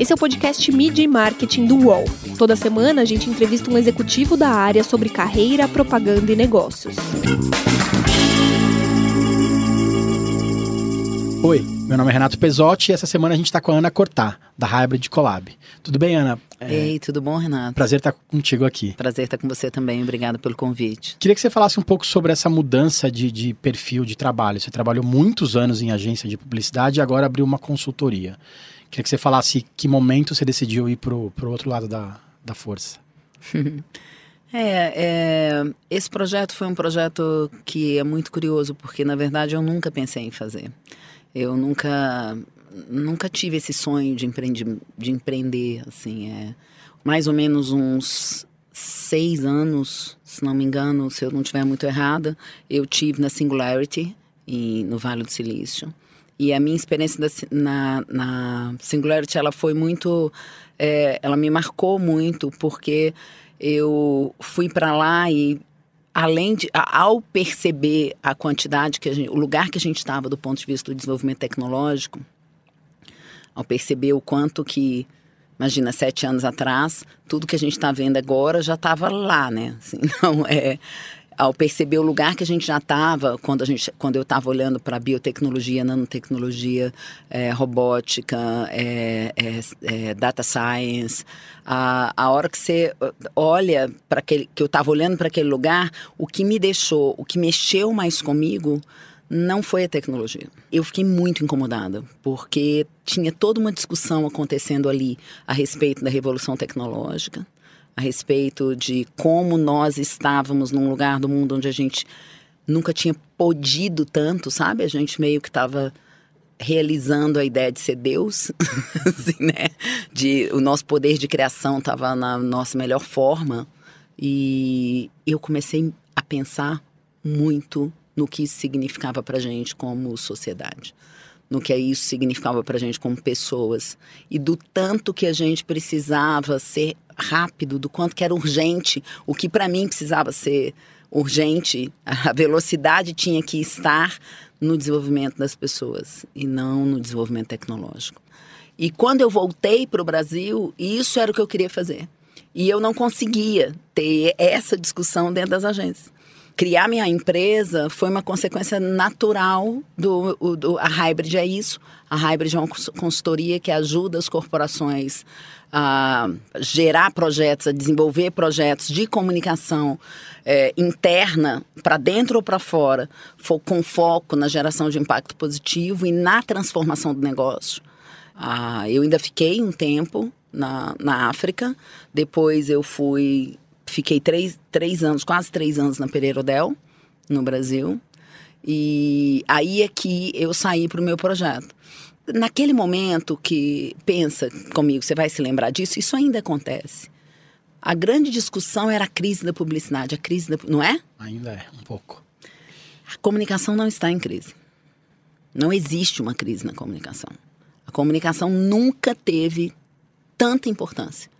Esse é o podcast Media e Marketing do UOL. Toda semana a gente entrevista um executivo da área sobre carreira, propaganda e negócios. Oi, meu nome é Renato Pesotti e essa semana a gente está com a Ana Cortá, da Hybrid Collab. Tudo bem, Ana? É... Ei, tudo bom, Renato? Prazer estar contigo aqui. Prazer estar com você também, obrigada pelo convite. Queria que você falasse um pouco sobre essa mudança de, de perfil de trabalho. Você trabalhou muitos anos em agência de publicidade e agora abriu uma consultoria. Queria que você falasse que momento você decidiu ir para o outro lado da, da força. É, é, esse projeto foi um projeto que é muito curioso, porque na verdade eu nunca pensei em fazer. Eu nunca, nunca tive esse sonho de, empreende, de empreender, assim, é mais ou menos uns seis anos, se não me engano, se eu não estiver muito errada, eu tive na Singularity, em, no Vale do Silício. E a minha experiência da, na, na Singularity, ela foi muito, é, ela me marcou muito, porque eu fui para lá e além de ao perceber a quantidade que a gente, o lugar que a gente estava do ponto de vista do desenvolvimento tecnológico, ao perceber o quanto que imagina sete anos atrás tudo que a gente está vendo agora já estava lá, né? Assim, não é ao perceber o lugar que a gente já estava, quando, a gente, quando eu estava olhando para biotecnologia, nanotecnologia, é, robótica, é, é, é, data science, a, a hora que você olha para aquele, que eu estava olhando para aquele lugar, o que me deixou, o que mexeu mais comigo não foi a tecnologia. Eu fiquei muito incomodada, porque tinha toda uma discussão acontecendo ali a respeito da revolução tecnológica a respeito de como nós estávamos num lugar do mundo onde a gente nunca tinha podido tanto, sabe? A gente meio que estava realizando a ideia de ser Deus, assim, né? De o nosso poder de criação estava na nossa melhor forma e eu comecei a pensar muito no que isso significava para gente como sociedade, no que isso significava para gente como pessoas e do tanto que a gente precisava ser rápido, do quanto que era urgente, o que para mim precisava ser urgente, a velocidade tinha que estar no desenvolvimento das pessoas e não no desenvolvimento tecnológico. E quando eu voltei para o Brasil, isso era o que eu queria fazer. E eu não conseguia ter essa discussão dentro das agências. Criar minha empresa foi uma consequência natural do, do a Hybrid é isso. A Hybrid é uma consultoria que ajuda as corporações a gerar projetos, a desenvolver projetos de comunicação é, interna, para dentro ou para fora, com foco na geração de impacto positivo e na transformação do negócio. Ah, eu ainda fiquei um tempo na, na África, depois eu fui, fiquei três, três anos, quase três anos na Pereira Odell, no Brasil, e aí é que eu saí para o meu projeto naquele momento que pensa comigo, você vai se lembrar disso, isso ainda acontece. A grande discussão era a crise da publicidade, a crise da, não é? Ainda é, um pouco. A comunicação não está em crise. Não existe uma crise na comunicação. A comunicação nunca teve tanta importância.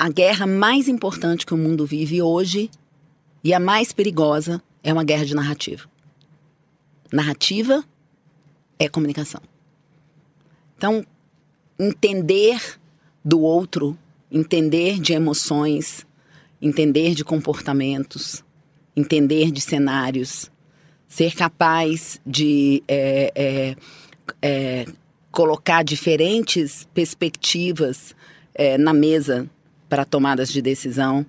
A guerra mais importante que o mundo vive hoje e a mais perigosa é uma guerra de narrativa. Narrativa é comunicação. Então, entender do outro, entender de emoções, entender de comportamentos, entender de cenários, ser capaz de é, é, é, colocar diferentes perspectivas é, na mesa para tomadas de decisão.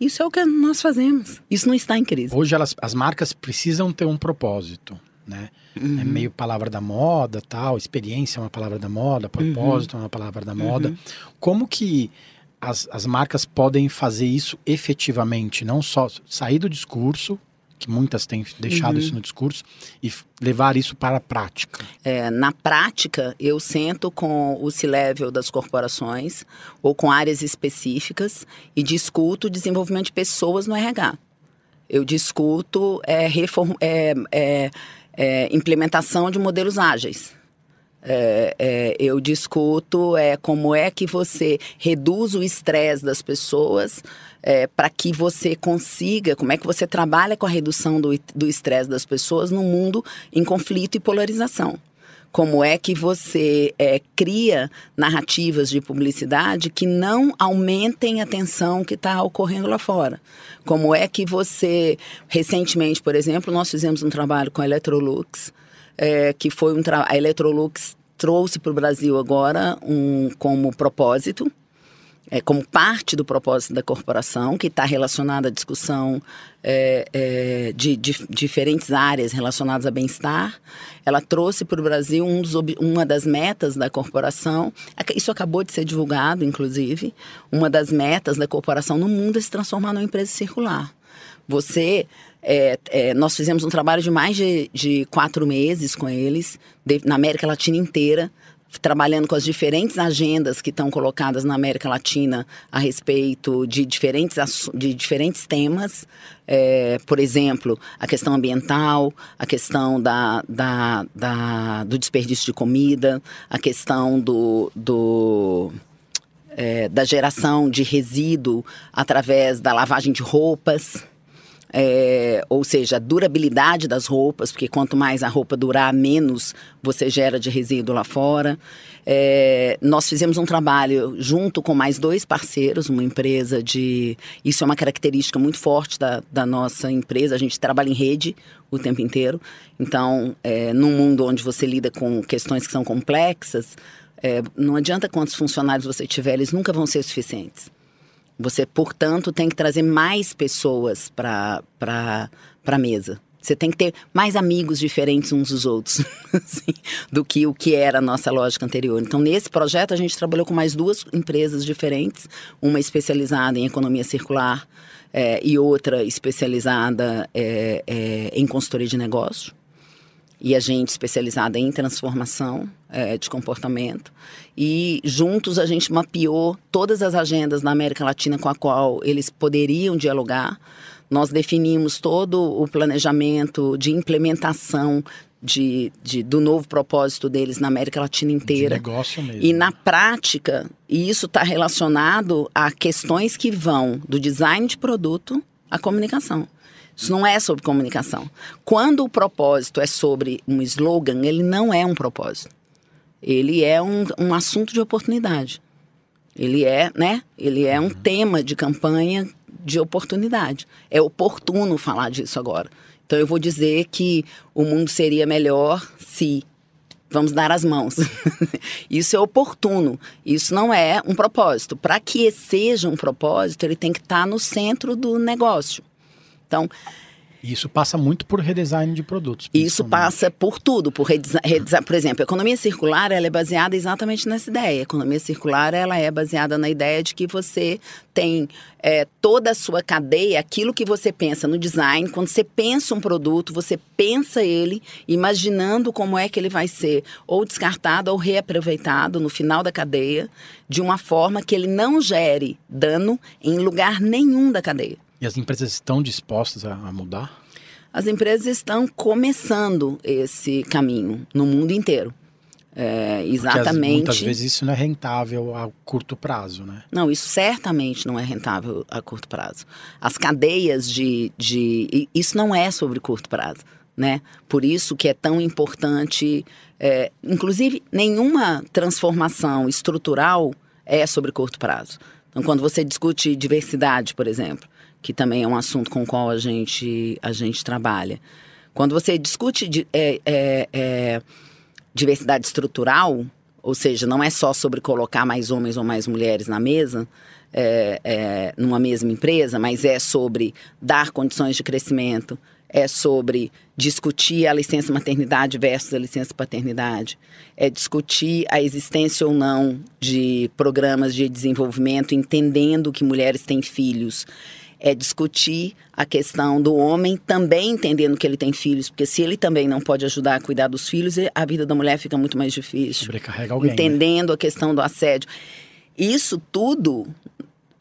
Isso é o que nós fazemos. Isso não está em crise. Hoje elas, as marcas precisam ter um propósito né? Uhum. É meio palavra da moda, tal, experiência é uma palavra da moda, propósito uhum. é uma palavra da moda. Uhum. Como que as, as marcas podem fazer isso efetivamente? Não só sair do discurso, que muitas têm deixado isso uhum. no discurso, e levar isso para a prática? É, na prática, eu sento com o C-Level das corporações ou com áreas específicas e discuto o desenvolvimento de pessoas no RH. Eu discuto é, reform, é, é é, implementação de modelos ágeis. É, é, eu discuto é, como é que você reduz o estresse das pessoas é, para que você consiga, como é que você trabalha com a redução do estresse das pessoas no mundo em conflito e polarização. como é que você é, cria narrativas de publicidade que não aumentem a tensão que está ocorrendo lá fora. Como é que você, recentemente, por exemplo, nós fizemos um trabalho com a Electrolux, é, que foi um a Electrolux trouxe para o Brasil agora um como propósito é, como parte do propósito da corporação, que está relacionada à discussão é, é, de, de, diferentes áreas relacionadas a bem-estar. Ela trouxe para o Brasil um dos, uma das metas da corporação, isso acabou de ser divulgado, inclusive, uma das metas da corporação no mundo é se transformar numa empresa circular. Você é, é, nós fizemos um trabalho de mais de, de quatro meses com eles, de, na América Latina inteira, trabalhando com as diferentes agendas que estão colocadas na América Latina a respeito de diferentes, de diferentes temas. É, por exemplo, a questão ambiental, a questão da, da, da do desperdício de comida, a questão do, do é, da geração de resíduo através da lavagem de roupas é, ou seja, a durabilidade das roupas, porque quanto mais a roupa durar, menos você gera de resíduo lá fora. É, nós fizemos um trabalho junto com mais dois parceiros, uma empresa de. Isso é uma característica muito forte da, da nossa empresa, a gente trabalha em rede o tempo inteiro. Então, é, num mundo onde você lida com questões que são complexas, é, não adianta quantos funcionários você tiver, eles nunca vão ser suficientes. Você, portanto, tem que trazer mais pessoas para a mesa. Você tem que ter mais amigos diferentes uns dos outros assim, do que o que era a nossa lógica anterior. Então, nesse projeto, a gente trabalhou com mais duas empresas diferentes, uma especializada em economia circular é, e outra especializada é, é, em consultoria de negócio e a gente especializada em transformação é, de comportamento. E juntos a gente mapeou todas as agendas na América Latina com a qual eles poderiam dialogar. Nós definimos todo o planejamento de implementação de, de, do novo propósito deles na América Latina inteira. De negócio mesmo. E na prática, e isso está relacionado a questões que vão do design de produto à comunicação. Isso não é sobre comunicação. Quando o propósito é sobre um slogan, ele não é um propósito. Ele é um, um assunto de oportunidade. Ele é, né? Ele é um uhum. tema de campanha de oportunidade. É oportuno falar disso agora. Então eu vou dizer que o mundo seria melhor se vamos dar as mãos. Isso é oportuno. Isso não é um propósito. Para que seja um propósito, ele tem que estar tá no centro do negócio. Então, isso passa muito por redesign de produtos. Isso passa por tudo, por redesign. Por exemplo, a economia circular ela é baseada exatamente nessa ideia. A economia circular ela é baseada na ideia de que você tem é, toda a sua cadeia, aquilo que você pensa no design. Quando você pensa um produto, você pensa ele imaginando como é que ele vai ser ou descartado ou reaproveitado no final da cadeia, de uma forma que ele não gere dano em lugar nenhum da cadeia. E as empresas estão dispostas a, a mudar? As empresas estão começando esse caminho no mundo inteiro. É, exatamente. As, muitas vezes isso não é rentável a curto prazo, né? Não, isso certamente não é rentável a curto prazo. As cadeias de, de isso não é sobre curto prazo, né? Por isso que é tão importante, é, inclusive nenhuma transformação estrutural é sobre curto prazo. Então, quando você discute diversidade, por exemplo, que também é um assunto com o qual a gente, a gente trabalha. Quando você discute é, é, é, diversidade estrutural, ou seja, não é só sobre colocar mais homens ou mais mulheres na mesa, é, é, numa mesma empresa, mas é sobre dar condições de crescimento, é sobre discutir a licença maternidade versus a licença paternidade, é discutir a existência ou não de programas de desenvolvimento, entendendo que mulheres têm filhos é discutir a questão do homem também entendendo que ele tem filhos, porque se ele também não pode ajudar a cuidar dos filhos, a vida da mulher fica muito mais difícil. Sobrecarrega alguém. Né? Entendendo né? a questão do assédio. Isso tudo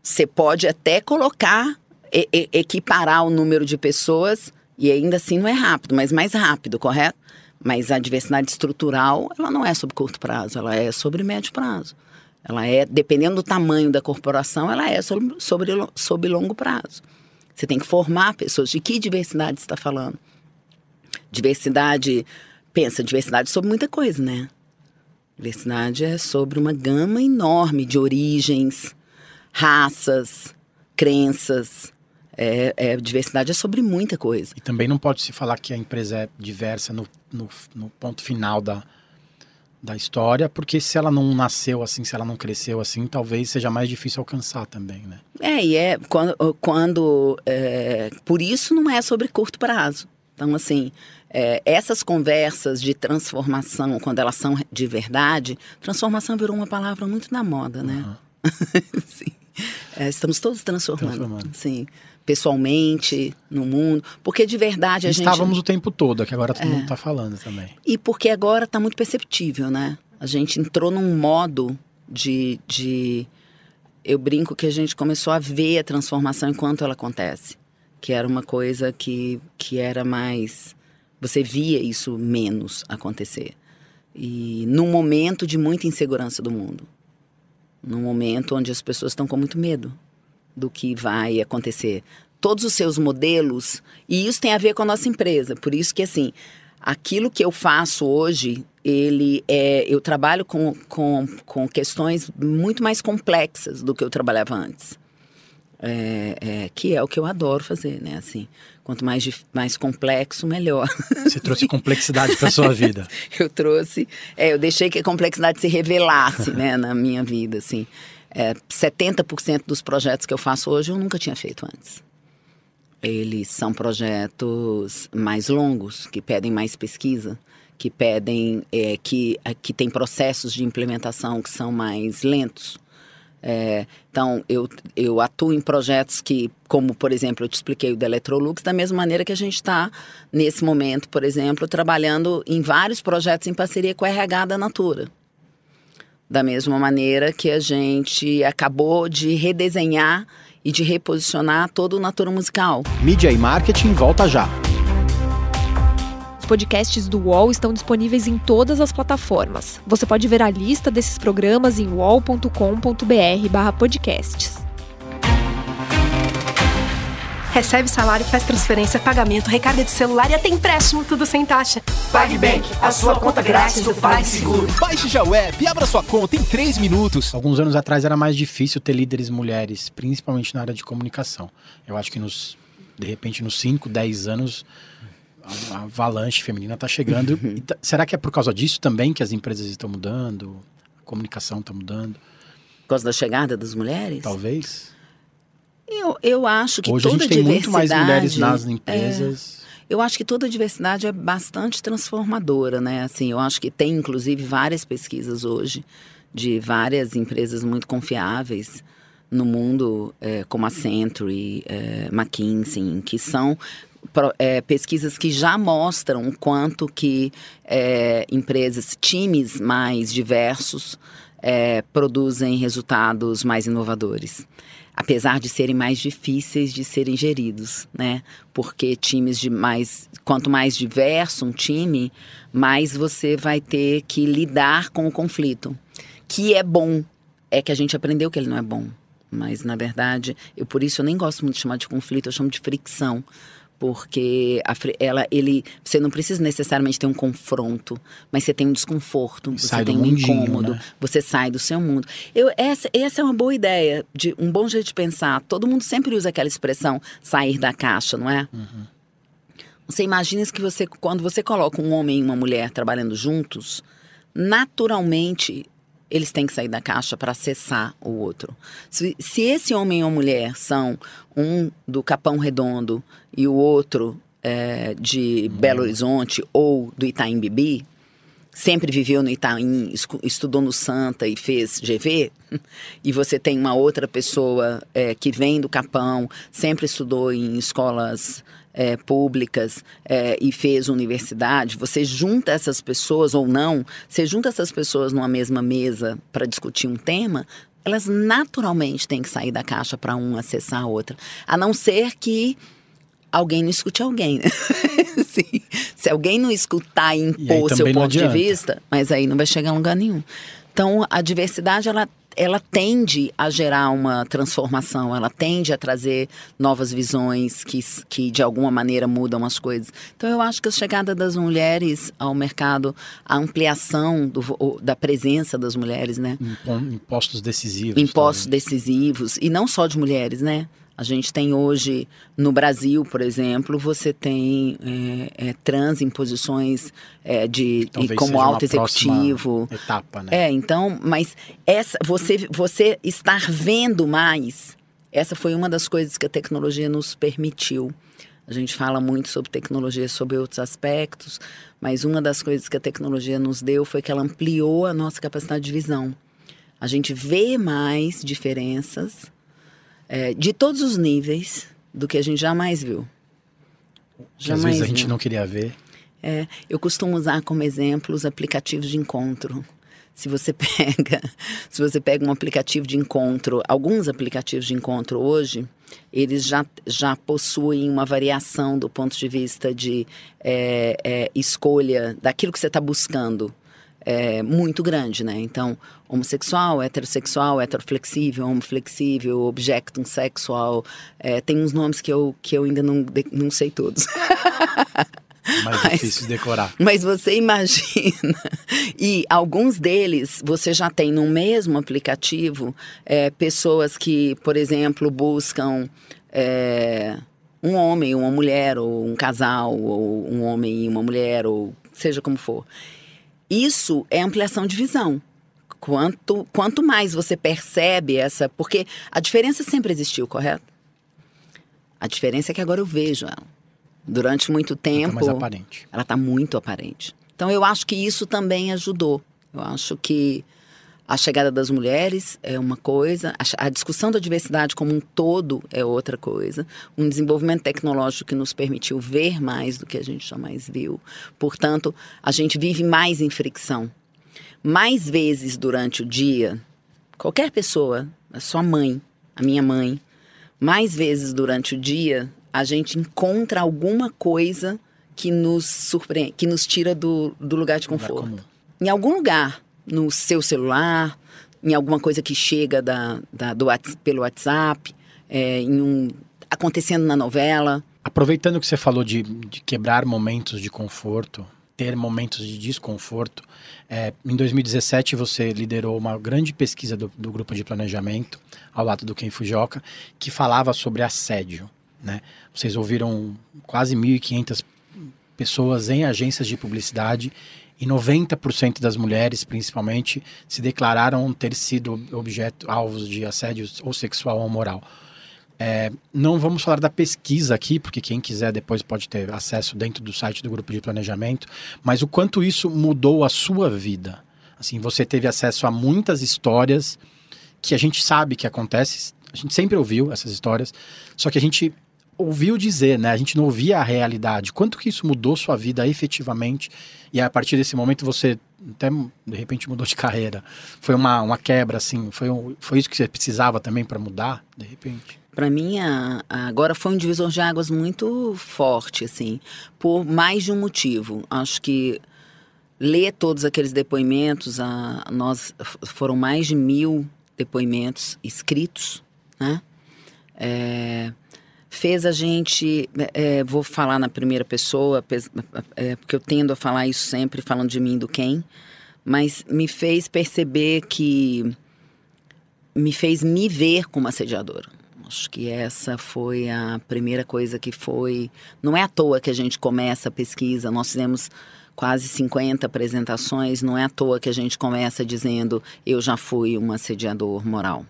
você pode até colocar, e, e, equiparar o número de pessoas, e ainda assim não é rápido, mas mais rápido, correto? Mas a diversidade estrutural, ela não é sobre curto prazo, ela é sobre médio prazo. Ela é, dependendo do tamanho da corporação, ela é sobre, sobre, sobre longo prazo. Você tem que formar pessoas. De que diversidade está falando? Diversidade pensa diversidade sobre muita coisa, né? Diversidade é sobre uma gama enorme de origens, raças, crenças. É, é, diversidade é sobre muita coisa. E também não pode se falar que a empresa é diversa no, no, no ponto final da, da história, porque se ela não nasceu assim, se ela não cresceu assim, talvez seja mais difícil alcançar também, né? É, e é quando, quando é, por isso não é sobre curto prazo. Então, assim, é, essas conversas de transformação, quando elas são de verdade, transformação virou uma palavra muito na moda, né? Uhum. Sim. É, estamos todos transformando. transformando. Sim pessoalmente, no mundo, porque de verdade a Estávamos gente... Estávamos o tempo todo, que agora todo é. mundo está falando também. E porque agora está muito perceptível, né? A gente entrou num modo de, de... Eu brinco que a gente começou a ver a transformação enquanto ela acontece. Que era uma coisa que, que era mais... Você via isso menos acontecer. E num momento de muita insegurança do mundo. Num momento onde as pessoas estão com muito medo do que vai acontecer. Todos os seus modelos, e isso tem a ver com a nossa empresa. Por isso que, assim, aquilo que eu faço hoje, ele é, eu trabalho com, com, com questões muito mais complexas do que eu trabalhava antes. É, é, que é o que eu adoro fazer, né? Assim, quanto mais, mais complexo, melhor. Você trouxe complexidade para sua vida. eu trouxe, é, eu deixei que a complexidade se revelasse, né, na minha vida, assim. É, 70% dos projetos que eu faço hoje eu nunca tinha feito antes. Eles são projetos mais longos, que pedem mais pesquisa, que pedem é, que, que tem processos de implementação que são mais lentos. É, então, eu, eu atuo em projetos que, como por exemplo, eu te expliquei o da Electrolux, da mesma maneira que a gente está, nesse momento, por exemplo, trabalhando em vários projetos em parceria com a RH da Natura. Da mesma maneira que a gente acabou de redesenhar e de reposicionar todo o Natura Musical. Mídia e marketing volta já. Os podcasts do UOL estão disponíveis em todas as plataformas. Você pode ver a lista desses programas em uol.com.br/podcasts. Recebe salário, faz transferência, pagamento, recarga de celular e até empréstimo, tudo sem taxa. PagBank, a sua conta grátis do PagSeguro. Baixe já o app e abra sua conta em 3 minutos. Alguns anos atrás era mais difícil ter líderes mulheres, principalmente na área de comunicação. Eu acho que nos, de repente, nos 5, 10 anos, a avalanche feminina está chegando. Tá, será que é por causa disso também que as empresas estão mudando? A comunicação está mudando? Por causa da chegada das mulheres? Talvez. Eu, eu acho que Hoje toda a gente tem muito mais mulheres nas empresas. É, eu acho que toda diversidade é bastante transformadora, né? Assim, eu acho que tem inclusive várias pesquisas hoje de várias empresas muito confiáveis no mundo, é, como a Century, é, McKinsey, que são é, pesquisas que já mostram o quanto que é, empresas, times mais diversos é, produzem resultados mais inovadores apesar de serem mais difíceis de serem geridos, né? Porque times de mais, quanto mais diverso um time, mais você vai ter que lidar com o conflito, que é bom. É que a gente aprendeu que ele não é bom, mas na verdade, eu por isso eu nem gosto muito de chamar de conflito, eu chamo de fricção, porque a, ela, ele, você não precisa necessariamente ter um confronto, mas você tem um desconforto, você tem um mundinho, incômodo, né? você sai do seu mundo. Eu, essa, essa é uma boa ideia, de um bom jeito de pensar. Todo mundo sempre usa aquela expressão sair da caixa, não é? Uhum. Você imagina que você, quando você coloca um homem e uma mulher trabalhando juntos, naturalmente eles têm que sair da caixa para acessar o outro. Se, se esse homem ou mulher são um do Capão Redondo e o outro é, de Belo Horizonte ou do Itaim Bibi, sempre viveu no Itaim, estudou no Santa e fez GV, e você tem uma outra pessoa é, que vem do Capão, sempre estudou em escolas é, públicas é, e fez universidade, você junta essas pessoas ou não, você junta essas pessoas numa mesma mesa para discutir um tema, elas naturalmente têm que sair da caixa para um acessar a outra. A não ser que alguém não escute alguém. Né? Se alguém não escutar e impor e seu ponto de vista, mas aí não vai chegar a lugar nenhum. Então, a diversidade, ela ela tende a gerar uma transformação, ela tende a trazer novas visões que, que de alguma maneira mudam as coisas. Então eu acho que a chegada das mulheres ao mercado, a ampliação do, da presença das mulheres, né? Impostos decisivos. Impostos também. decisivos, e não só de mulheres, né? A gente tem hoje, no Brasil, por exemplo, você tem é, é, trans em posições é, de como alto executivo. Etapa, né? É, então, mas essa, você, você estar vendo mais, essa foi uma das coisas que a tecnologia nos permitiu. A gente fala muito sobre tecnologia, sobre outros aspectos, mas uma das coisas que a tecnologia nos deu foi que ela ampliou a nossa capacidade de visão. A gente vê mais diferenças é, de todos os níveis do que a gente jamais viu. Jamais às vezes a gente não queria ver. É, eu costumo usar como exemplo os aplicativos de encontro. Se você pega, se você pega um aplicativo de encontro, alguns aplicativos de encontro hoje, eles já, já possuem uma variação do ponto de vista de é, é, escolha daquilo que você está buscando é, muito grande, né? Então, homossexual, heterossexual, heteroflexível, homoflexível, objectum sexual, é, tem uns nomes que eu, que eu ainda não, não sei todos. Mais mas, difícil de decorar. Mas você imagina. E alguns deles você já tem no mesmo aplicativo é, pessoas que, por exemplo, buscam é, um homem, uma mulher, ou um casal, ou um homem e uma mulher, ou seja como for. Isso é ampliação de visão. Quanto, quanto mais você percebe essa. Porque a diferença sempre existiu, correto? A diferença é que agora eu vejo ela. Durante muito tempo. Ela está mais aparente. Ela está muito aparente. Então eu acho que isso também ajudou. Eu acho que a chegada das mulheres é uma coisa, a, discussão da diversidade como um todo é outra coisa. Um desenvolvimento tecnológico que nos permitiu ver mais do que a gente jamais viu. Portanto, a gente vive mais em fricção. Mais vezes durante o dia, qualquer pessoa, a sua mãe, a minha mãe, mais vezes durante o dia, a gente encontra alguma coisa que nos surpreende, que nos tira do, do lugar de conforto. Em algum lugar no seu celular, em alguma coisa que chega da, da do, pelo WhatsApp, é, em um, acontecendo na novela. Aproveitando que você falou de, de quebrar momentos de conforto, ter momentos de desconforto, é, em 2017 você liderou uma grande pesquisa do, do grupo de planejamento, ao lado do Ken Fujioka, que falava sobre assédio. Né? Vocês ouviram quase 1.500 pessoas em agências de publicidade e 90% das mulheres, principalmente, se declararam ter sido objeto, alvos de assédio ou sexual ou moral. É, não vamos falar da pesquisa aqui, porque quem quiser depois pode ter acesso dentro do site do grupo de planejamento, mas o quanto isso mudou a sua vida. Assim, você teve acesso a muitas histórias que a gente sabe que acontece, a gente sempre ouviu essas histórias, só que a gente ouviu dizer, né? A gente não ouvia a realidade. Quanto que isso mudou sua vida efetivamente? E a partir desse momento você até de repente mudou de carreira. Foi uma, uma quebra, assim? Foi, um, foi isso que você precisava também para mudar, de repente? Para mim, a, a, agora foi um divisor de águas muito forte, assim, por mais de um motivo. Acho que ler todos aqueles depoimentos, a, nós foram mais de mil depoimentos escritos, né? É, fez a gente, é, vou falar na primeira pessoa, é, porque eu tendo a falar isso sempre, falando de mim do quem, mas me fez perceber que me fez me ver como assediadora. Acho que essa foi a primeira coisa que foi. Não é à toa que a gente começa a pesquisa, nós fizemos quase 50 apresentações, não é à toa que a gente começa dizendo eu já fui um assediador moral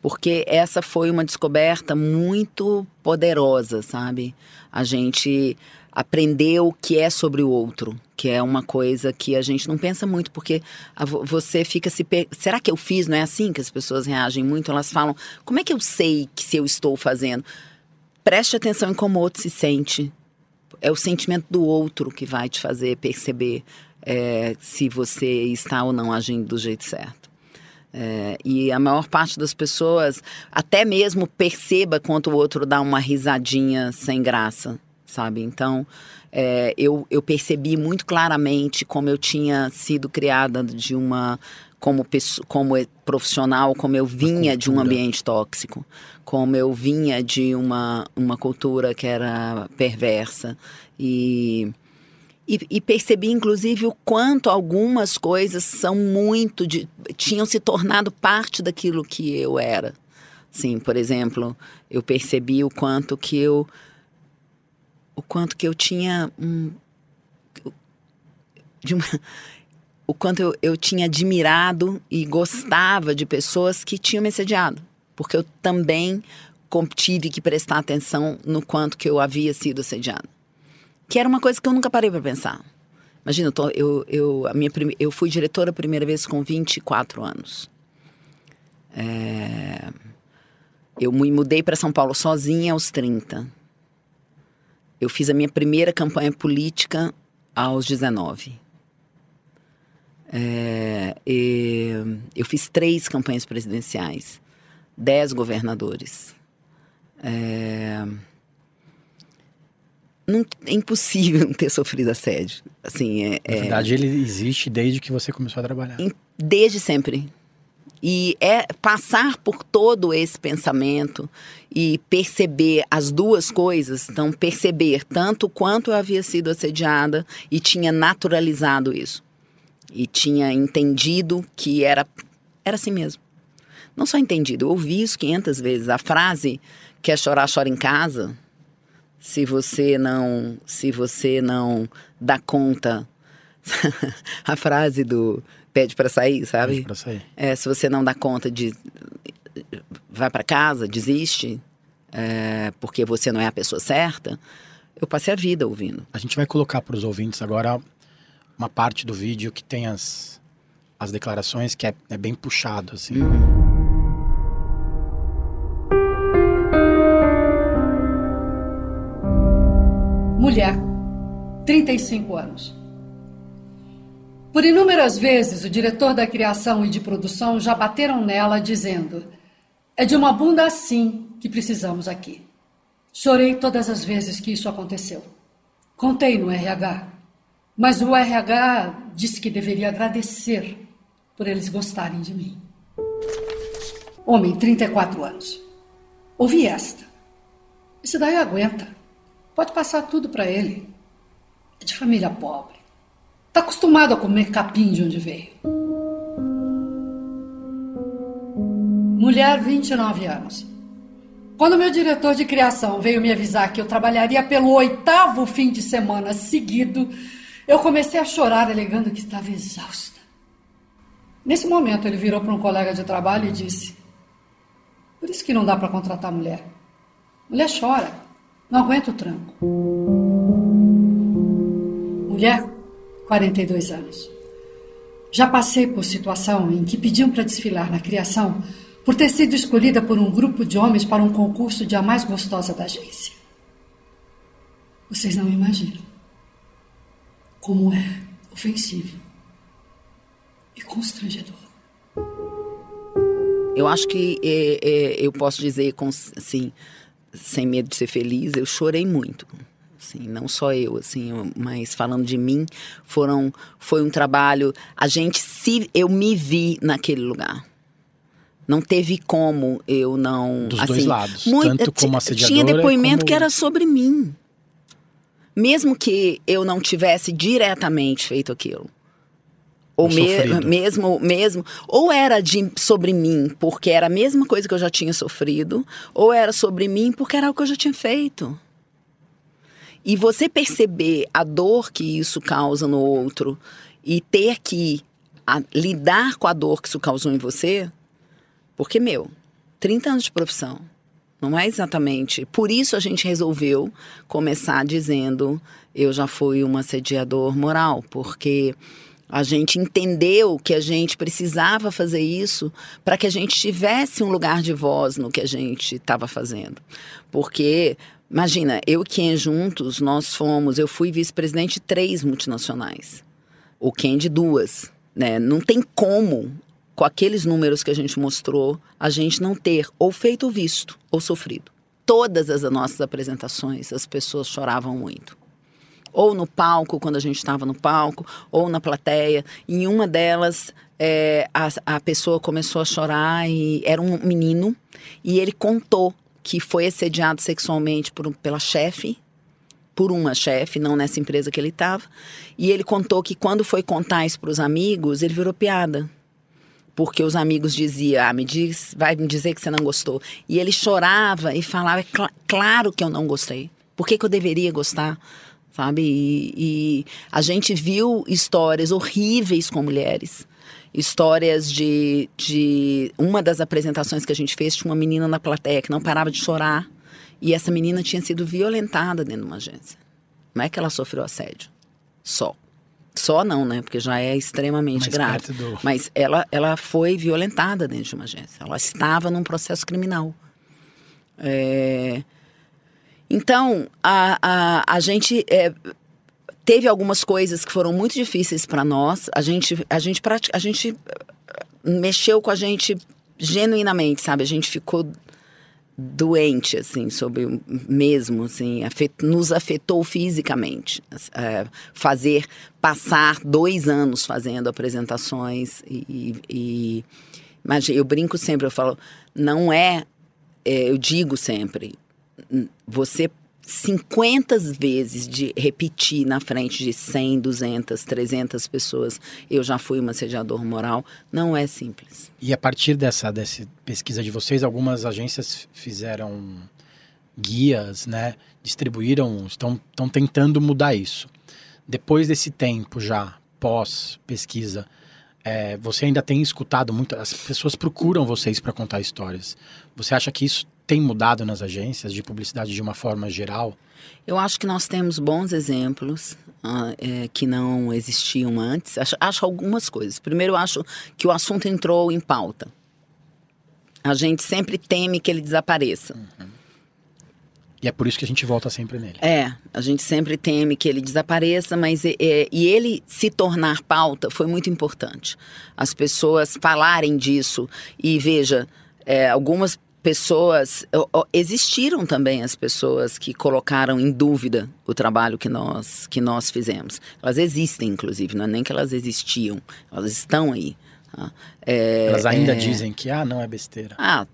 porque essa foi uma descoberta muito poderosa, sabe? A gente aprendeu o que é sobre o outro, que é uma coisa que a gente não pensa muito, porque você fica se. Será que eu fiz? Não é assim que as pessoas reagem muito? Elas falam: como é que eu sei que se eu estou fazendo? Preste atenção em como o outro se sente. É o sentimento do outro que vai te fazer perceber é, se você está ou não agindo do jeito certo. É, e a maior parte das pessoas até mesmo perceba quando o outro dá uma risadinha sem graça, sabe? Então, é, eu, eu percebi muito claramente como eu tinha sido criada de uma como, como profissional, como eu vinha de um ambiente tóxico, como eu vinha de uma, uma cultura que era perversa. E, e, e percebi, inclusive, o quanto algumas coisas são muito. De, tinham se tornado parte daquilo que eu era. Sim, por exemplo, eu percebi o quanto que eu. O quanto que eu tinha um, uma, o quanto eu, eu tinha admirado e gostava de pessoas que tinham me assediado. Porque eu também tive que prestar atenção no quanto que eu havia sido assediado. Que era uma coisa que eu nunca parei para pensar. Imagina, eu, tô, eu, eu, a minha, eu fui diretora a primeira vez com 24 anos. É, eu me mudei para São Paulo sozinha aos 30. Eu fiz a minha primeira campanha política aos 19. É, eu fiz três campanhas presidenciais, dez governadores. É, não, é impossível não ter sofrido assédio. Assim, é, Na verdade, é, ele existe desde que você começou a trabalhar. Desde sempre. E é passar por todo esse pensamento e perceber as duas coisas, então perceber tanto quanto eu havia sido assediada e tinha naturalizado isso e tinha entendido que era, era assim mesmo. Não só entendido, eu ouvi isso 500 vezes. A frase quer chorar, chora em casa. Se você não, se você não dá conta, a frase do pede para sair, sabe? Pede para sair. É, se você não dá conta de vai para casa, desiste, é, porque você não é a pessoa certa. Eu passei a vida ouvindo. A gente vai colocar para os ouvintes agora uma parte do vídeo que tem as, as declarações que é, é bem puxado, assim. Mulher, 35 anos. Por inúmeras vezes, o diretor da criação e de produção já bateram nela dizendo: é de uma bunda assim que precisamos aqui. Chorei todas as vezes que isso aconteceu. Contei no RH. Mas o RH disse que deveria agradecer por eles gostarem de mim. Homem, 34 anos. Ouvi esta. Esse daí aguenta. Pode passar tudo para ele. É de família pobre. Está acostumado a comer capim de onde veio. Mulher, 29 anos. Quando meu diretor de criação veio me avisar que eu trabalharia pelo oitavo fim de semana seguido, eu comecei a chorar, alegando que estava exausta. Nesse momento, ele virou para um colega de trabalho e disse: Por isso que não dá para contratar mulher. Mulher chora, não aguenta o tranco. Mulher, 42 anos. Já passei por situação em que pediam para desfilar na criação por ter sido escolhida por um grupo de homens para um concurso de a mais gostosa da agência. Vocês não imaginam como é ofensivo e constrangedor. Eu acho que é, é, eu posso dizer, com, assim, sem medo de ser feliz, eu chorei muito. Assim, não só eu, assim, mas falando de mim, foram, foi um trabalho. A gente se, eu me vi naquele lugar. Não teve como eu não. Dos assim, dois lados, muito, tanto como assediadora Tinha depoimento como... que era sobre mim mesmo que eu não tivesse diretamente feito aquilo. Ou me, mesmo, mesmo, ou era de, sobre mim, porque era a mesma coisa que eu já tinha sofrido, ou era sobre mim porque era o que eu já tinha feito. E você perceber a dor que isso causa no outro e ter que a, lidar com a dor que isso causou em você, porque, meu, 30 anos de profissão, não é exatamente. Por isso a gente resolveu começar dizendo eu já fui um assediador moral, porque a gente entendeu que a gente precisava fazer isso para que a gente tivesse um lugar de voz no que a gente estava fazendo. Porque, imagina, eu e Ken juntos, nós fomos, eu fui vice-presidente de três multinacionais. O Ken de duas. Né? Não tem como com aqueles números que a gente mostrou, a gente não ter ou feito visto ou sofrido. Todas as nossas apresentações, as pessoas choravam muito. Ou no palco, quando a gente estava no palco, ou na plateia. Em uma delas, é, a, a pessoa começou a chorar e era um menino e ele contou que foi assediado sexualmente por, pela chefe, por uma chefe, não nessa empresa que ele estava. E ele contou que quando foi contar isso para os amigos, ele virou piada. Porque os amigos diziam, ah, me diz, vai me dizer que você não gostou. E ele chorava e falava, é cl claro que eu não gostei. Por que, que eu deveria gostar? Sabe? E, e a gente viu histórias horríveis com mulheres histórias de, de. Uma das apresentações que a gente fez tinha uma menina na plateia que não parava de chorar. E essa menina tinha sido violentada dentro de uma agência. Não é que ela sofreu assédio. Só. Só não, né? Porque já é extremamente Mais grave. do- Mas ela, ela foi violentada dentro de uma agência. Ela estava num processo criminal. É, Então, a, a, a gente é, teve algumas coisas que foram muito difíceis para nós. A gente, a gente, a gente eh, mexeu com a gente genuinamente, sabe? A gente ficou doente, assim, sobre mesmo, assim, afet- nos afetou fisicamente. É, fazer, passar dois anos fazendo apresentações e, e mas eu brinco sempre, eu falo, não é, é, eu digo sempre, você 50 vezes de repetir na frente de 100, 200, 300 pessoas, eu já fui um assediador moral, não é simples. E a partir dessa, dessa pesquisa de vocês, algumas agências fizeram guias, né? Distribuíram, estão, estão tentando mudar isso. Depois desse tempo já, pós-pesquisa, é, você ainda tem escutado muito, as pessoas procuram vocês para contar histórias. Você acha que isso tem mudado nas agências de publicidade de uma forma geral? Eu acho que nós temos bons exemplos ah, é, que não existiam antes. Acho, acho algumas coisas. Primeiro, eu acho que o assunto entrou em pauta. A gente sempre teme que ele desapareça. E é por isso que a gente volta sempre nele. É, a gente sempre teme que ele desapareça, mas é, é, e ele se tornar pauta foi muito importante. As pessoas falarem disso e veja, é, algumas pessoas existiram também as pessoas que colocaram em dúvida o trabalho que nós que nós fizemos. Elas existem, inclusive, não é nem que elas existiam, elas estão aí. tá? É, Elas ainda é, dizem que ah, não é besteira. ah,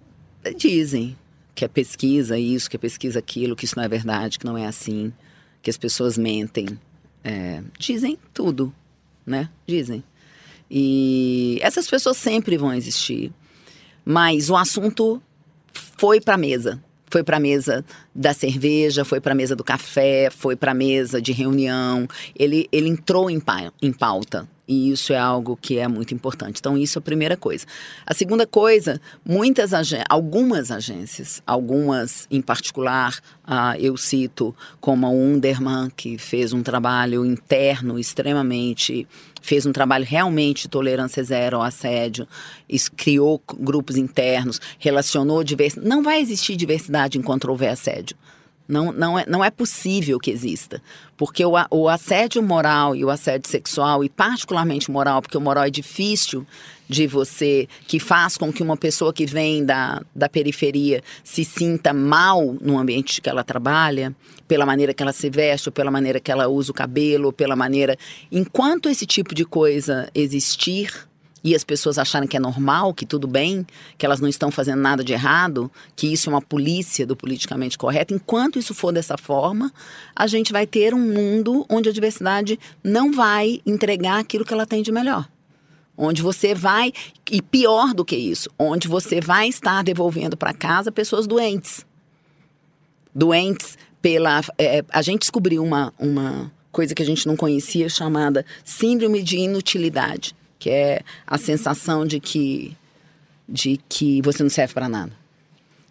dizem que é pesquisa isso, que é pesquisa aquilo, que isso não é verdade, que não é assim, que as pessoas mentem. É, dizem tudo, né? Dizem. E essas pessoas sempre vão existir. Mas o assunto foi para a mesa. Foi para a mesa da cerveja, foi para a mesa do café, foi para a mesa de reunião. Ele, ele entrou em, pa- em pauta. E isso é algo que é muito importante. Então, isso é a primeira coisa. A segunda coisa, muitas algumas agências, algumas em particular, ah, eu cito como a Underman, que fez um trabalho interno extremamente fez um trabalho realmente de tolerância zero ao assédio, criou grupos internos, relacionou diversidade. Não vai existir diversidade enquanto houver assédio. Não, não, é, não é possível que exista. Porque o, o assédio moral e o assédio sexual, e particularmente moral, porque o moral é difícil de você, que faz com que uma pessoa que vem da, da periferia se sinta mal no ambiente que ela trabalha, pela maneira que ela se veste, ou pela maneira que ela usa o cabelo, ou pela maneira. Enquanto esse tipo de coisa existir, e as pessoas acharem que é normal, que tudo bem, que elas não estão fazendo nada de errado, que isso é uma polícia do politicamente correto, enquanto isso for dessa forma, a gente vai ter um mundo onde a diversidade não vai entregar aquilo que ela tem de melhor. Onde você vai, e pior do que isso, onde você vai estar devolvendo para casa pessoas doentes. Doentes pela. é, a gente descobriu uma, uma coisa que a gente não conhecia chamada síndrome de inutilidade, que é a sensação de que, de que você não serve para nada.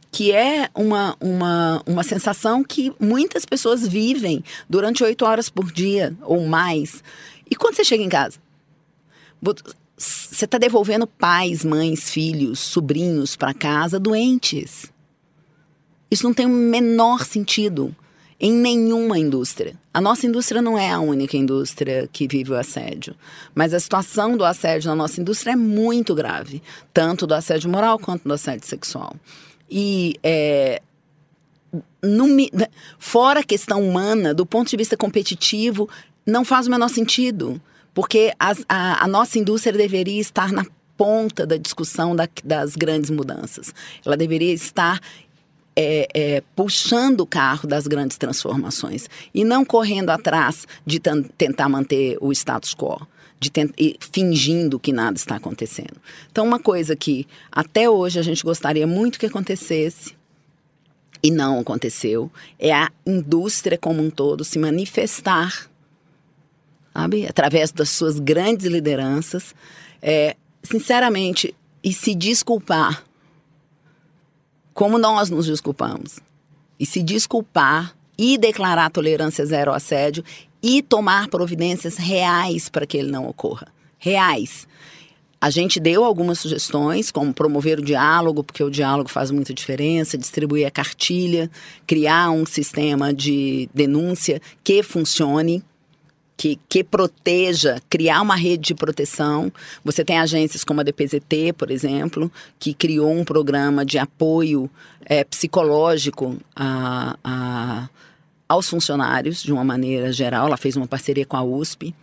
Que é uma, uma, uma sensação que muitas pessoas vivem durante oito horas por dia ou mais. E quando você chega em casa? Vo- Você está devolvendo pais, mães, filhos, sobrinhos para casa doentes. Isso não tem o menor sentido em nenhuma indústria. A nossa indústria não é a única indústria que vive o assédio, mas a situação do assédio na nossa indústria é muito grave, tanto do assédio moral quanto do assédio sexual. E é, no, fora a questão humana, do ponto de vista competitivo, não faz o menor sentido. Porque as, a, a nossa indústria deveria estar na ponta da discussão da, das grandes mudanças. Ela deveria estar é, é, puxando o carro das grandes transformações e não correndo atrás de tentar manter o status quo. De e fingindo que nada está acontecendo. Então, uma coisa que até hoje a gente gostaria muito que acontecesse e não aconteceu é a indústria como um todo se manifestar, sabe, através das suas grandes lideranças, é, sinceramente, e se desculpar como nós nos desculpamos. E se desculpar e declarar tolerância zero assédio e tomar providências reais para que ele não ocorra. Reais. A gente deu algumas sugestões, como promover o diálogo, porque o diálogo faz muita diferença, distribuir a cartilha, criar um sistema de denúncia que funcione que, que proteja, criar uma rede de proteção. Você tem agências como a DPZT, por exemplo, que criou um programa de apoio é, psicológico a, a, aos funcionários, de uma maneira geral. Ela fez uma parceria com a USP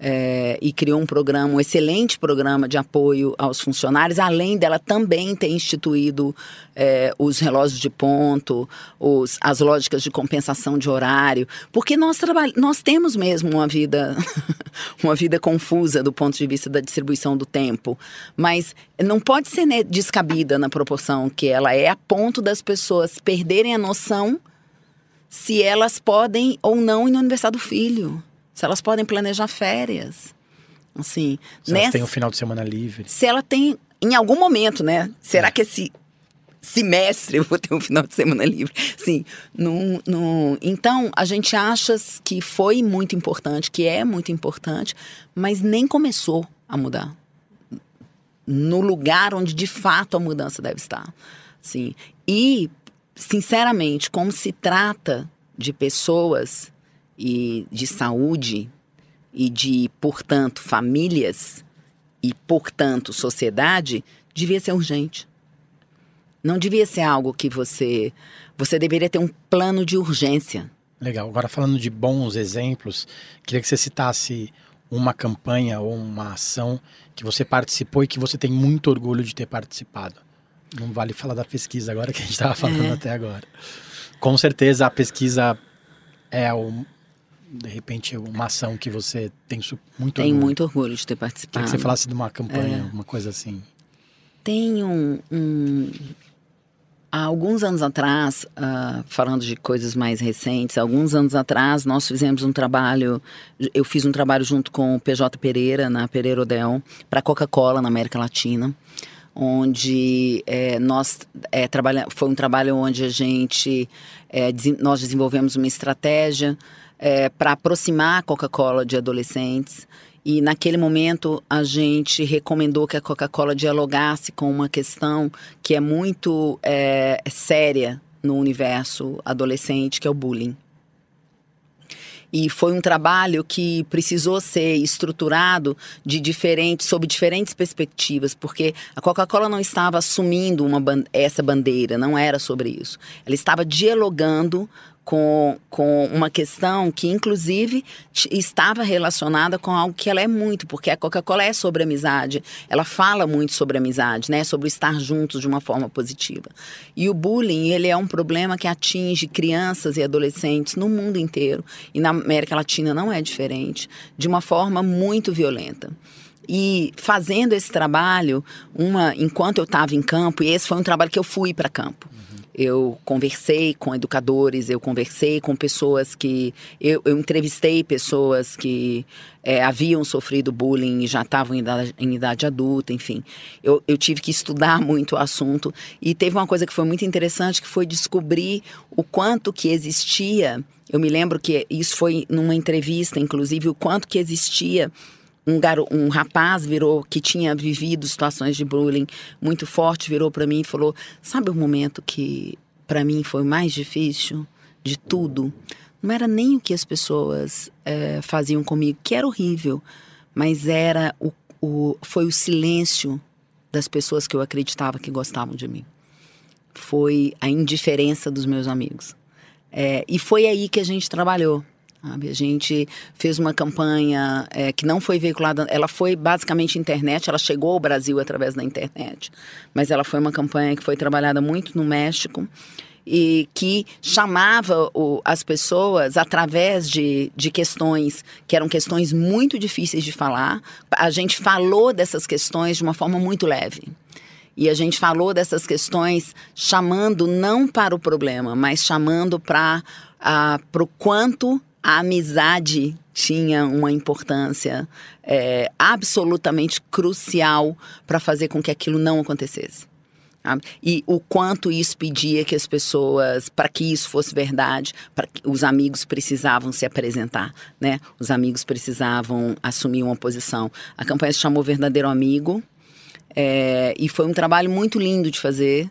é, e criou um programa, um excelente programa de apoio aos funcionários, além dela também ter instituído é, os relógios de ponto, os, as lógicas de compensação de horário, porque nós, nós temos mesmo uma vida, uma vida confusa do ponto de vista da distribuição do tempo, mas não pode ser né, descabida na proporção que ela é, a ponto das pessoas perderem a noção se elas podem ou não ir na universidade do filho se elas podem planejar férias. Assim, se nessa, elas têm um final de semana livre. Se ela tem, em algum momento, né? Será é. que esse semestre eu vou ter um final de semana livre? Sim. No, no, então, a gente acha que foi muito importante, que é muito importante, mas nem começou a mudar. No lugar onde de fato a mudança deve estar. Sim. E, sinceramente, como se trata de pessoas e de saúde e de, portanto, famílias e, portanto, sociedade, devia ser urgente. Não devia ser algo que você. Você deveria ter um plano de urgência. Legal. Agora, falando de bons exemplos, queria que você citasse uma campanha ou uma ação que você participou e que você tem muito orgulho de ter participado. Não vale falar da pesquisa agora que a gente estava falando é. até agora. Com certeza a pesquisa é o de repente, uma ação que você tem muito Tenho orgulho. muito orgulho de ter participado. Queria que você falasse de uma campanha, é. uma coisa assim. Tem um, um... Há alguns anos atrás, uh, falando de coisas mais recentes, alguns anos atrás nós fizemos um trabalho, eu fiz um trabalho junto com o PJ Pereira, na Pereira Odell, para Coca-Cola na América Latina, onde é, nós é, trabalha, foi um trabalho onde a gente, é, nós desenvolvemos uma estratégia é, para aproximar a Coca-Cola de adolescentes. E naquele momento a gente recomendou que a Coca-Cola dialogasse com uma questão que é muito é, séria no universo adolescente, que é o bullying. E foi um trabalho que precisou ser estruturado de diferentes, sob diferentes perspectivas, porque a Coca-Cola não estava assumindo uma, essa bandeira, não era sobre isso. Ela estava dialogando com, com uma questão que, inclusive, estava relacionada com algo que ela é muito, porque a Coca-Cola é sobre amizade, ela fala muito sobre amizade, né? sobre estar juntos de uma forma positiva. E o bullying, ele é um problema que atinge crianças e adolescentes no mundo inteiro, e na América Latina não é diferente, de uma forma muito violenta. E fazendo esse trabalho, uma enquanto eu estava em campo, e esse foi um trabalho que eu fui para campo eu conversei com educadores, eu conversei com pessoas que. Eu, eu entrevistei pessoas que é, haviam sofrido bullying e já estavam em idade, em idade adulta, enfim. Eu, eu tive que estudar muito o assunto. E teve uma coisa que foi muito interessante, que foi descobrir o quanto que existia. Eu me lembro que isso foi numa entrevista, inclusive, o quanto que existia um, garo, um rapaz virou que tinha vivido situações de bullying muito forte, virou para mim e falou: "Sabe o momento que para mim foi mais difícil de tudo? Não era nem o que as pessoas é, faziam comigo, que era horrível, mas era o, o foi o silêncio das pessoas que eu acreditava que gostavam de mim." foi a indiferença dos meus amigos. É, e foi aí que a gente trabalhou. Sabe? A gente fez uma campanha é, que não foi veiculada, ela foi basicamente internet, ela chegou ao Brasil através da internet, mas ela foi uma campanha que foi trabalhada muito no México e que chamava o, as pessoas através de, de questões que eram questões muito difíceis de falar. A gente falou dessas questões de uma forma muito leve. E a gente falou dessas questões chamando não para o problema, mas chamando para o quanto a amizade tinha uma importância é, absolutamente crucial para fazer com que aquilo não acontecesse. E o quanto isso pedia que as pessoas, para que isso fosse verdade, os amigos precisavam se apresentar, né? Os amigos precisavam assumir uma posição. A campanha se chamou Verdadeiro Amigo é, e foi um trabalho muito lindo de fazer.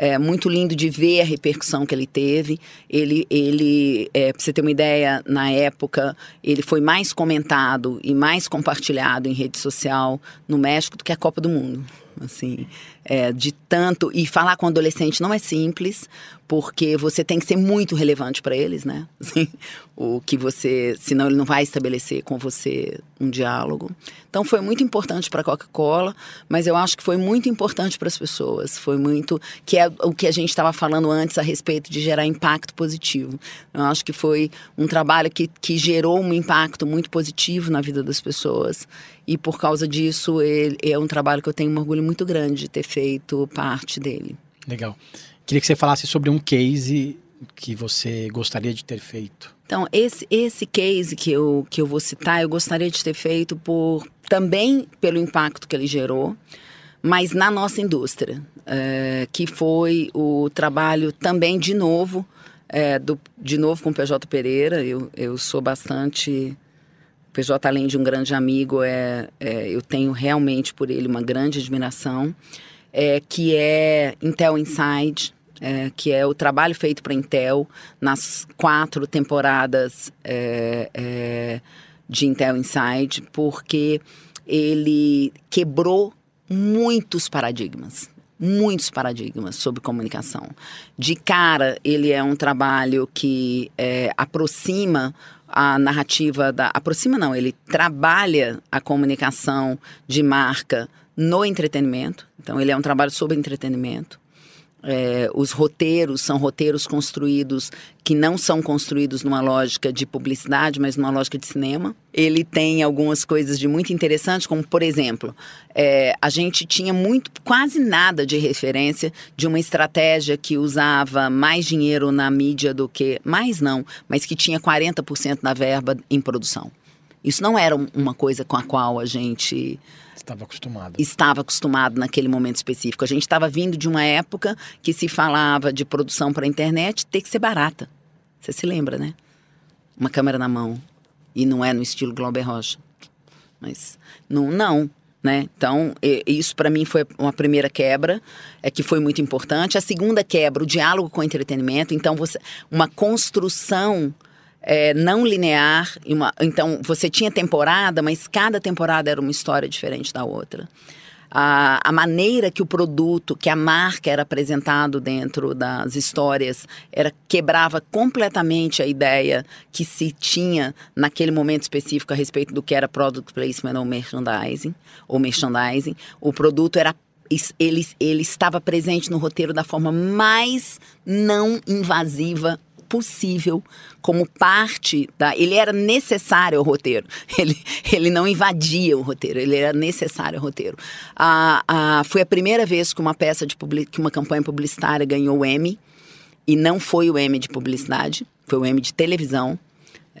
É muito lindo de ver a repercussão que ele teve. Ele, ele é, para você ter uma ideia, na época, ele foi mais comentado e mais compartilhado em rede social no México do que a Copa do Mundo assim, é, de tanto e falar com adolescente não é simples, porque você tem que ser muito relevante para eles, né? Assim, o que você, senão ele não vai estabelecer com você um diálogo. Então foi muito importante para a Coca-Cola, mas eu acho que foi muito importante para as pessoas. Foi muito que é o que a gente estava falando antes a respeito de gerar impacto positivo. Eu acho que foi um trabalho que, que gerou um impacto muito positivo na vida das pessoas e por causa disso ele, é um trabalho que eu tenho um orgulho muito grande de ter feito parte dele. Legal. Queria que você falasse sobre um case que você gostaria de ter feito. Então, esse, esse case que eu, que eu vou citar, eu gostaria de ter feito por também pelo impacto que ele gerou, mas na nossa indústria, é, que foi o trabalho também de novo, é, do, de novo com o PJ Pereira. Eu, eu sou bastante. PJ, além de um grande amigo, é, é eu tenho realmente por ele uma grande admiração, é, que é Intel Inside é, que é o trabalho feito para Intel nas quatro temporadas é, é, de Intel Inside, porque ele quebrou muitos paradigmas. Muitos paradigmas sobre comunicação. De cara, ele é um trabalho que é, aproxima a narrativa da. Aproxima, não, ele trabalha a comunicação de marca no entretenimento. Então, ele é um trabalho sobre entretenimento. É, os roteiros são roteiros construídos que não são construídos numa lógica de publicidade, mas numa lógica de cinema. Ele tem algumas coisas de muito interessantes, como por exemplo, é, a gente tinha muito, quase nada de referência de uma estratégia que usava mais dinheiro na mídia do que mais não, mas que tinha 40% da verba em produção. Isso não era uma coisa com a qual a gente Estava acostumado. Estava acostumado naquele momento específico. A gente estava vindo de uma época que se falava de produção para a internet ter que ser barata. Você se lembra, né? Uma câmera na mão. E não é no estilo Glauber Rocha. Mas não, não. Né? Então, isso para mim foi uma primeira quebra, é que foi muito importante. A segunda quebra, o diálogo com o entretenimento. Então, você, uma construção é, não linear. Uma, então, você tinha temporada, mas cada temporada era uma história diferente da outra. A, a, maneira que o produto, que a marca era apresentado dentro das histórias, era quebrava completamente a ideia que se tinha naquele momento específico a respeito do que era product placement ou merchandising. Ou merchandising. O produto era ele, ele estava presente no roteiro da forma mais não invasiva possível como parte da. Ele era necessário ao roteiro. Ele, ele não invadia o roteiro, ele era necessário ao roteiro. Ah, ah, foi a primeira vez que uma peça de public, que uma campanha publicitária ganhou o Emmy. E não foi o Emmy de publicidade, foi o Emmy de televisão.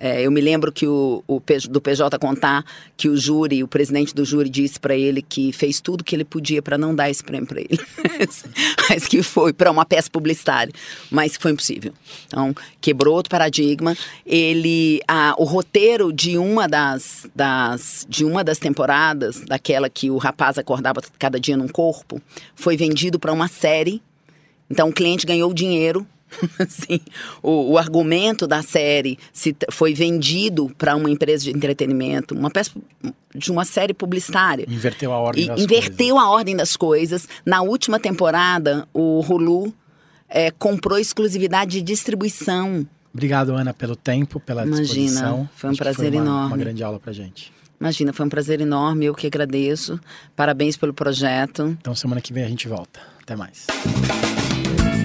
É, eu me lembro que o, o, do PJ contar que o júri, o presidente do júri disse para ele que fez tudo que ele podia para não dar esse prêmio para ele, mas que foi para uma peça publicitária, mas foi impossível. Então quebrou outro paradigma. Ele, a, o roteiro de uma das, das de uma das temporadas, daquela que o rapaz acordava cada dia num corpo, foi vendido para uma série. Então o cliente ganhou dinheiro Sim, o, o, argumento da série se, foi vendido para uma empresa de entretenimento, uma peça de uma série publicitária. Inverteu a ordem e das inverteu coisas. a ordem das coisas. Na última temporada, o Hulu é, comprou exclusividade de distribuição. Obrigado, Ana, pelo tempo, pela Imagina, disposição. foi um Acho prazer foi uma, enorme. Uma grande aula pra gente. Imagina, foi um prazer enorme, eu que agradeço. Parabéns pelo projeto. Então, semana que vem a gente volta. Até mais.